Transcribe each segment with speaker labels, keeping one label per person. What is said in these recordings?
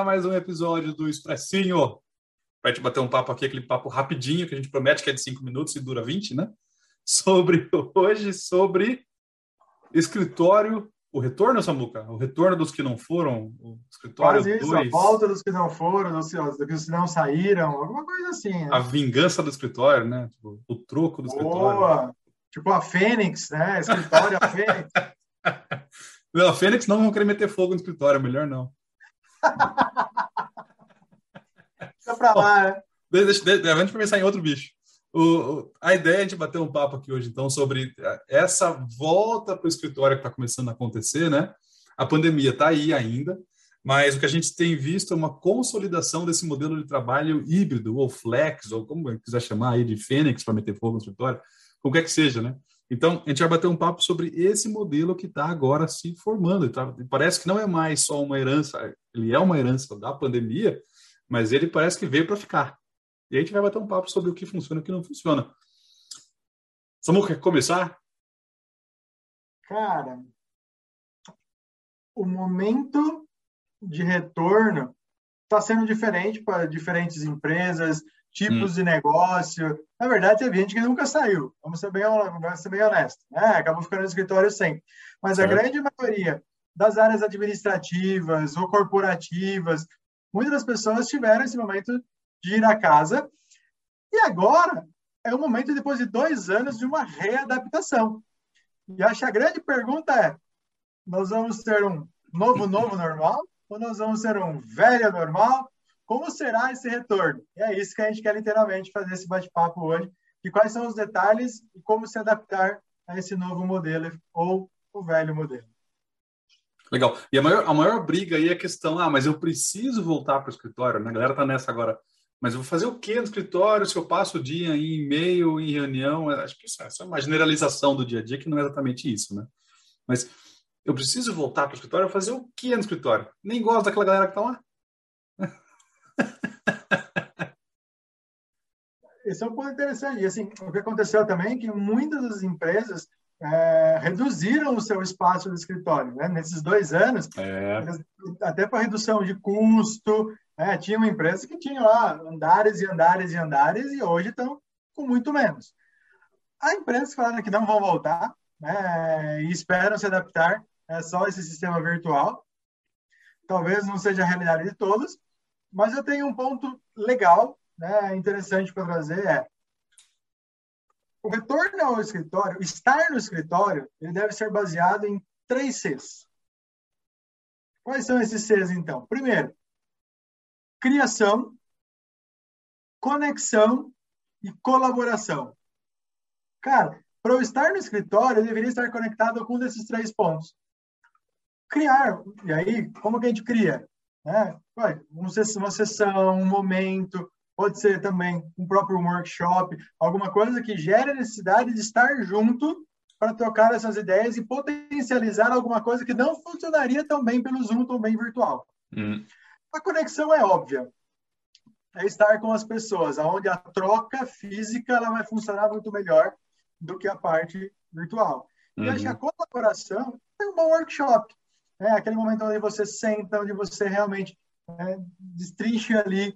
Speaker 1: A mais um episódio do Expressinho. Para gente bater um papo aqui, aquele papo rapidinho que a gente promete que é de 5 minutos e dura 20, né? Sobre hoje, sobre escritório, o retorno, Samuca? O retorno dos que não foram, o escritório
Speaker 2: Quase isso,
Speaker 1: dois,
Speaker 2: a volta dos que não foram, dos, dos que não saíram, alguma coisa assim. Né?
Speaker 1: a vingança do escritório, né? Tipo, o troco do escritório.
Speaker 2: Boa! Tipo a Fênix, né? Escritório a Fênix.
Speaker 1: Não, a Fênix não vão querer meter fogo no escritório, melhor não.
Speaker 2: Fica pra lá, né?
Speaker 1: Deixa, deixa, deixa, pensar em outro bicho. O, a ideia é gente bater um papo aqui hoje, então, sobre essa volta para o escritório que está começando a acontecer, né? A pandemia está aí ainda, mas o que a gente tem visto é uma consolidação desse modelo de trabalho híbrido, ou flex, ou como quiser chamar aí de fênix para meter fogo no escritório, como quer que seja, né? Então, a gente vai bater um papo sobre esse modelo que está agora se formando. tá- parece que não é mais só uma herança, ele é uma herança da pandemia, mas ele parece que veio para ficar. E a gente vai bater um papo sobre o que funciona e o que não funciona. Samu, quer começar?
Speaker 2: Cara, o momento de retorno está sendo diferente para diferentes empresas, tipos de negócio. Na verdade, teve gente que nunca saiu. Vamos ser bem, vamos ser bem honestos. Né? Acabou ficando no escritório sempre. Mas a
Speaker 1: Certo.
Speaker 2: grande maioria das áreas administrativas ou corporativas, muitas das pessoas tiveram esse momento de ir à casa. E agora é o momento, depois de dois anos, de uma readaptação. E acho que a grande pergunta é: nós vamos ter um novo, novo normal? Ou nós vamos ter um velho normal? Como será esse retorno? E é isso que a gente quer literalmente fazer esse bate-papo hoje. E quais são os detalhes e como se adaptar a esse novo modelo ou o velho modelo.
Speaker 1: Legal. E a maior, a maior briga aí é a questão, ah, mas eu preciso voltar para o escritório, né? A galera tá nessa agora. Mas eu vou fazer o quê no escritório se eu passo o dia em e-mail, em reunião? Acho que isso, é- isso é uma generalização do dia a dia que não é exatamente isso, né? Mas eu preciso voltar para o escritório, fazer o quê no escritório? Nem gosto daquela galera que tá lá.
Speaker 2: Esse é um ponto interessante. E assim, o que aconteceu também é que muitas das empresas é, reduziram o seu espaço do escritório. Né? Nesses dois anos,
Speaker 1: É.
Speaker 2: até para redução de custo, né? tinha uma empresa que tinha lá andares e andares e andares e hoje estão com muito menos. Há empresas falaram que não vão voltar né? e esperam se adaptar é só esse sistema virtual. Talvez não seja a realidade de todos, mas eu tenho um ponto legal, né, interessante para trazer é o retorno ao escritório, estar no escritório, ele deve ser baseado em três Cs. Quais são esses Cs, então? Primeiro, criação, conexão e colaboração. Cara, para eu estar no escritório, eu deveria estar conectado com um desses três pontos. Criar, e aí, como que a gente cria? Né? Uma sessão, um momento, pode ser também um próprio workshop, alguma coisa que gere a necessidade de estar junto para trocar essas ideias e potencializar alguma coisa que não funcionaria tão bem pelo Zoom, tão bem virtual.
Speaker 1: Hum.
Speaker 2: A conexão é óbvia. É estar com as pessoas, onde a troca física ela vai funcionar muito melhor do que a parte virtual. E acho que a colaboração é um bom workshop. É aquele momento onde você senta, onde você realmente é, destrincha ali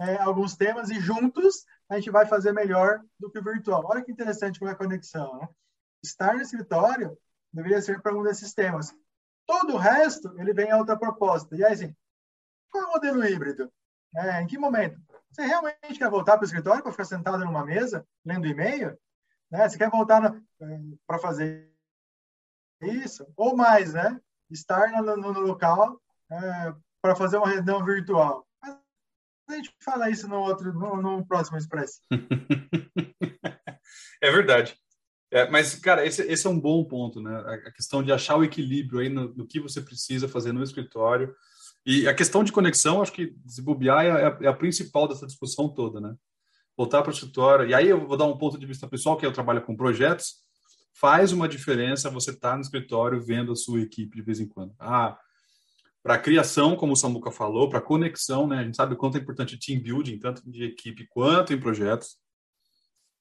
Speaker 2: é, alguns temas e juntos a gente vai fazer melhor do que o virtual. Olha que interessante como é a conexão. Né? Estar no escritório deveria ser para um desses temas. Todo o resto, ele vem a outra proposta. E aí, assim, qual é o modelo híbrido? É, em que momento? Você realmente quer voltar para o escritório para ficar sentado numa mesa, lendo e-mail? Né? Você quer voltar para fazer isso? Ou mais, né? Estar no, no, local é, para fazer uma reunião virtual. A gente fala isso no outro, no, no próximo Express.
Speaker 1: é verdade. É, mas, cara, esse, esse, é um bom ponto, né? A questão de achar o equilíbrio aí no, no, que você precisa fazer no escritório. E a questão de conexão, acho que se bobear é a, é a principal dessa discussão toda, né? Voltar para o escritório. E aí eu vou dar um ponto de vista pessoal, que eu trabalho com projetos. Faz uma diferença você estar tá no escritório vendo a sua equipe de vez em quando. Ah, para a criação, como o Samuca falou, para a conexão, né? A gente sabe o quanto é importante team building, tanto de equipe quanto em projetos.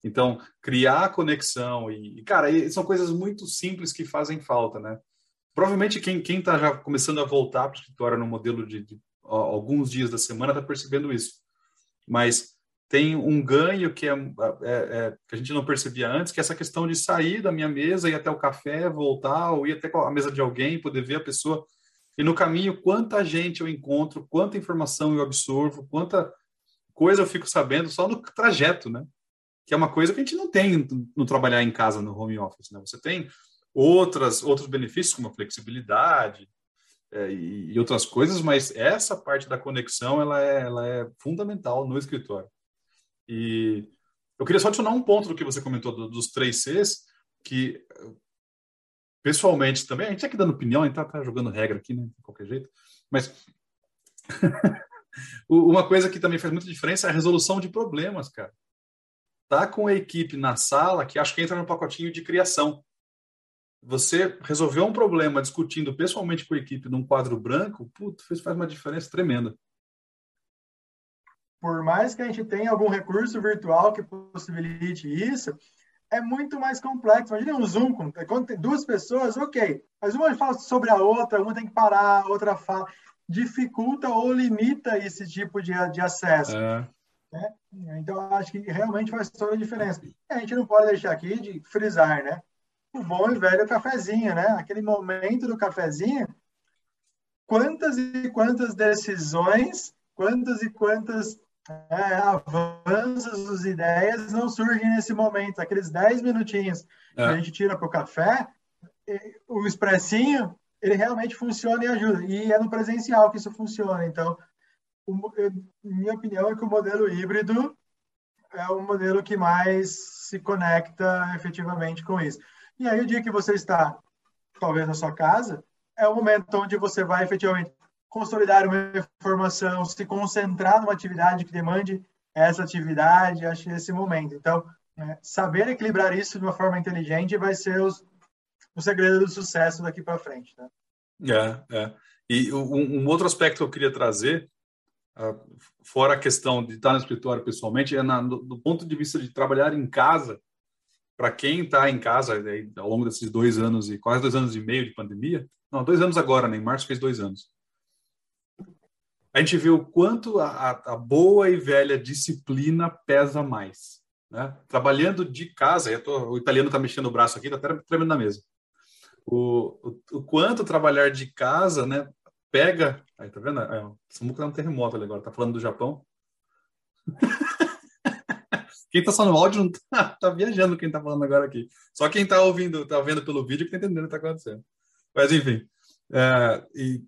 Speaker 1: Então, criar conexão e, cara, são coisas muito simples que fazem falta, né? provavelmente quem quem está já começando a voltar para o escritório no modelo de, de ó, alguns dias da semana está percebendo isso. Mas tem um ganho que é, é, é, que a gente não percebia antes, que é essa questão de sair da minha mesa, ir até o café, voltar, ou ir até a mesa de alguém, poder ver a pessoa. E no caminho, quanta gente eu encontro, quanta informação eu absorvo, quanta coisa eu fico sabendo só no trajeto, né? Que é uma coisa que a gente não tem no trabalhar em casa, no home office, né? Você tem outras outros benefícios, como a flexibilidade é, e, e outras coisas, mas essa parte da conexão, ela é, ela é fundamental no escritório. E eu queria só adicionar um ponto do que você comentou do, dos três Cs, que pessoalmente também, a gente aqui dando opinião, a gente tá, tá jogando regra aqui, né, de qualquer jeito, mas uma coisa que também faz muita diferença é a resolução de problemas, cara. Tá com a equipe na sala que acho que entra no pacotinho de criação. Você resolveu um problema discutindo pessoalmente com a equipe num quadro branco, putz, faz uma diferença tremenda
Speaker 2: por mais que a gente tenha algum recurso virtual que possibilite isso, é muito mais complexo. Imagina um Zoom, quando tem duas pessoas, ok, mas uma fala sobre a outra, uma tem que parar, a outra fala. Dificulta ou limita esse tipo de, de acesso. É. Né? Então, acho que realmente faz toda a diferença. E a gente não pode deixar aqui de frisar, né? O bom e velho cafezinho, né? Aquele momento do cafezinho, quantas e quantas decisões, quantas e quantas é, avanços das ideias não surgem nesse momento. Aqueles 10 minutinhos é. que a gente tira para o café, o expressinho, ele realmente funciona e ajuda. E é no presencial que isso funciona. Então, o, eu, minha opinião é que o modelo híbrido é o modelo que mais se conecta efetivamente com isso. E aí, o dia que você está, talvez na sua casa, é o momento onde você vai efetivamente consolidar uma informação, se concentrar numa atividade que demande essa atividade, acho esse momento. Então, é, saber equilibrar isso de uma forma inteligente vai ser os, o segredo do sucesso daqui para frente. Né?
Speaker 1: É, é. E um, um, outro aspecto que eu queria trazer, uh, fora a questão de estar no escritório pessoalmente, é na, do, do ponto de vista de trabalhar em casa, para quem está em casa né, ao longo desses dois anos e quase dois anos e meio de pandemia, não, dois anos agora, né? Em março fez dois anos a gente vê o quanto a, a boa e velha disciplina pesa mais. Né? Trabalhando de casa, tô, o italiano está mexendo o braço aqui, está tremendo na mesa. O, o, o, quanto trabalhar de casa, né, pega. Aí, tá vendo? É, Samuca tá um terremoto ali agora, tá falando do Japão. quem tá só no áudio não tá, tá, viajando quem tá falando agora aqui. Só quem tá ouvindo, tá vendo pelo vídeo que tá entendendo o que tá acontecendo. Mas enfim. É, e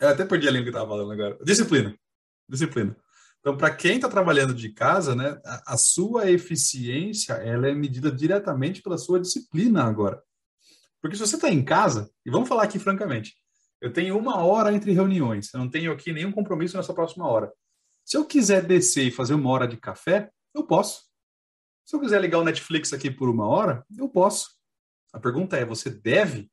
Speaker 1: eu até perdi a linha que estava falando agora. Disciplina. Disciplina. Então, para quem está trabalhando de casa, né, a, a, sua eficiência ela é medida diretamente pela sua disciplina agora. Porque se você está em casa, e vamos falar aqui francamente, eu tenho uma hora entre reuniões, eu não tenho aqui nenhum compromisso nessa próxima hora. Se eu quiser descer e fazer uma hora de café, eu posso. Se eu quiser ligar o Netflix aqui por uma hora, eu posso. A pergunta é: você deve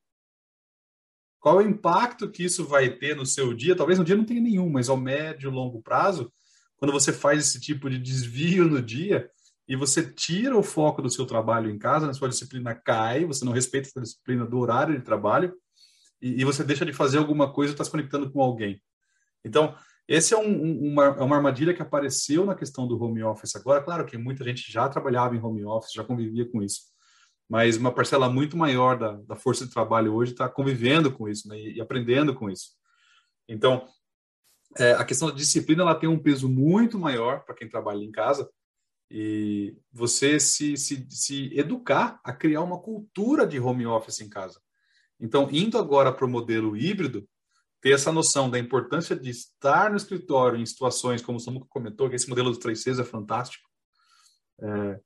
Speaker 1: qual o impacto que isso vai ter no seu dia? Talvez no dia não tenha nenhum, mas ao médio longo prazo, quando você faz esse tipo de desvio no dia e você tira o foco do seu trabalho em casa, a sua disciplina cai, você não respeita a disciplina do horário de trabalho e, e você deixa de fazer alguma coisa está se conectando com alguém. Então, esse é um, uma, é uma armadilha que apareceu na questão do home office agora. Claro que muita gente já trabalhava em home office, já convivia com isso mas uma parcela muito maior da, da força de trabalho hoje está convivendo com isso né, e, aprendendo com isso. Então, é, a questão da disciplina ela tem um peso muito maior para quem trabalha em casa e você se, se, se educar a criar uma cultura de home office em casa. Então, indo agora para o modelo híbrido, ter essa noção da importância de estar no escritório em situações como o Samuca comentou, que esse modelo dos 3Cs é fantástico, é,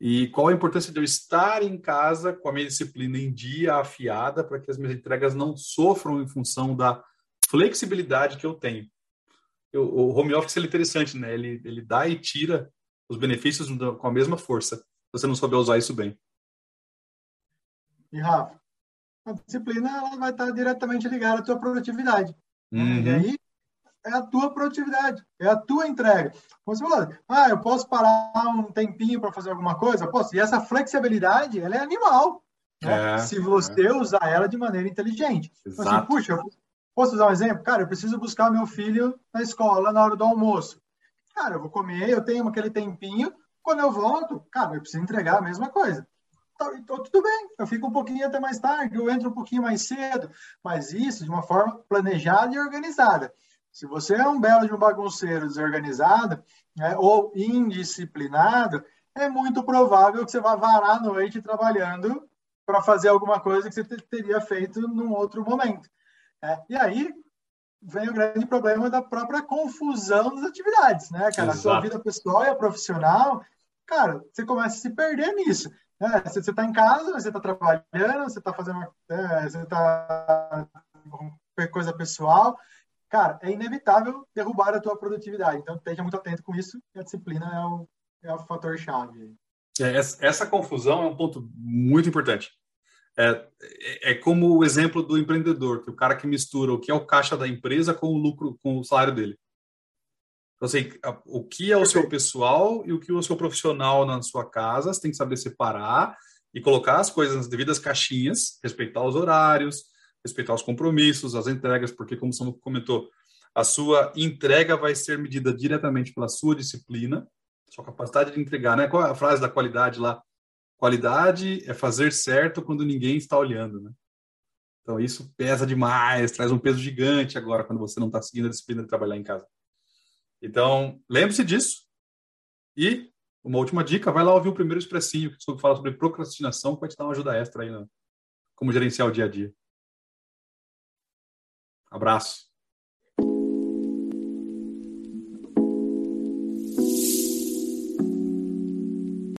Speaker 1: e qual a importância de eu estar em casa com a minha disciplina em dia afiada para que as minhas entregas não sofram em função da flexibilidade que eu tenho. Eu, o home office é interessante, né? Ele, ele dá e tira os benefícios com a mesma força, se você não souber usar isso bem.
Speaker 2: E Rafa, a disciplina ela vai estar diretamente ligada à tua produtividade. Uhum. E aí, é a tua produtividade, é a tua entrega. Você falou, ah, eu posso parar um tempinho para fazer alguma coisa? Posso. E essa flexibilidade, ela é animal. né? é, se você é. usar ela de maneira inteligente. Então, assim, puxa, posso usar um exemplo? Cara, eu preciso buscar meu filho na escola na hora do almoço. Cara, eu vou comer, eu tenho aquele tempinho, quando eu volto, cara, eu preciso entregar a mesma coisa. Então, então, tudo bem, eu fico um pouquinho até mais tarde, eu entro um pouquinho mais cedo, mas isso de uma forma planejada e organizada. Se você é um belo de um bagunceiro desorganizado né, ou indisciplinado, é muito provável que você vá varar a noite trabalhando para fazer alguma coisa que você teria feito num outro momento. É, e aí vem o grande problema da própria confusão das atividades, né, cara? Exato. A sua vida pessoal e a profissional, cara, você começa a se perder nisso. Né? Você está em casa, você está trabalhando, você está fazendo, é, você está coisa pessoal, cara, é inevitável derrubar a tua produtividade. Então, esteja muito atento com isso a disciplina é o, é o fator chave.
Speaker 1: É, essa confusão é um ponto muito importante. É, é, como o exemplo do empreendedor, que o cara que mistura o que é o caixa da empresa com o lucro, com o salário dele. Então, assim, o que é o seu pessoal e o que é o seu profissional na sua casa, você tem que saber separar e colocar as coisas nas devidas caixinhas, respeitar os horários, respeitar os compromissos, as entregas, porque, como você comentou, a sua entrega vai ser medida diretamente pela sua disciplina, sua capacidade de entregar, né? Qual é a frase da qualidade lá? Qualidade é fazer certo quando ninguém está olhando, né? Então isso pesa demais, traz um peso gigante agora quando você não está seguindo a disciplina de trabalhar em casa. Então lembre-se disso. E uma última dica, vai lá ouvir o primeiro expressinho que fala sobre procrastinação, que vai te dar uma ajuda extra aí, né? como gerenciar o dia a dia. Abraço.